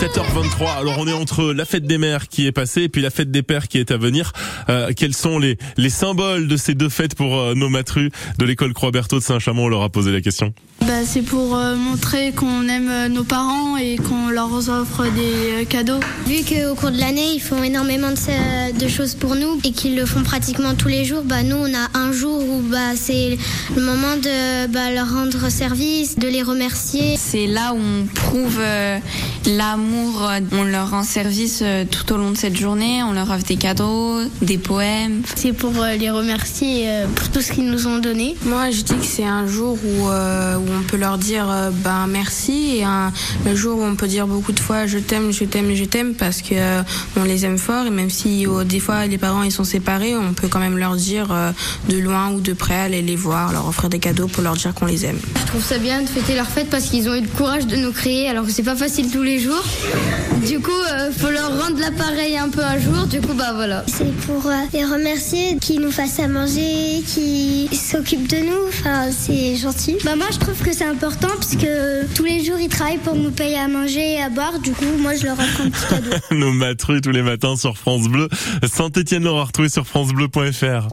7h23. Alors on est entre la fête des mères qui est passée et puis la fête des pères qui est à venir. Euh, quels sont les, les symboles de ces deux fêtes pour euh, nos matrus de l'école Croix-Berthaud de Saint-Chamond On leur a posé la question. Bah, c'est pour euh, montrer qu'on aime euh, nos parents et qu'on leur offre des euh, cadeaux. Vu qu'au cours de l'année, ils font énormément de, de choses pour nous et qu'ils le font pratiquement tous les jours, bah, nous, on a un jour où bah, c'est le moment de bah, leur rendre service, de les remercier. C'est là où on prouve euh, l'amour. On leur rend service euh, tout au long de cette journée. On leur offre des cadeaux, des poèmes. C'est pour euh, les remercier euh, pour tout ce qu'ils nous ont donné. Moi, je dis que c'est un jour où, euh, où on peut leur dire euh, ben merci et un, le jour où on peut dire beaucoup de fois je t'aime, je t'aime, je t'aime parce que euh, on les aime fort et même si euh, des fois les parents ils sont séparés, on peut quand même leur dire euh, de loin ou de près aller les voir, leur offrir des cadeaux pour leur dire qu'on les aime. Je trouve ça bien de fêter leur fête parce qu'ils ont eu le courage de nous créer alors que c'est pas facile tous les jours. Du coup, euh, faut leur rendre l'appareil un peu un jour. Du coup, bah voilà. C'est pour euh, les remercier, qu'ils nous fassent à manger, qu'ils s'occupent de nous. Enfin, c'est gentil. Bah, moi, je trouve que c'est important puisque tous les jours, ils travaillent pour nous payer à manger et à boire. Du coup, moi, je leur offre un petit cadeau. nos matrus tous les matins sur France Bleu. Saint-Étienne l'aura retrouvé sur francebleu.fr.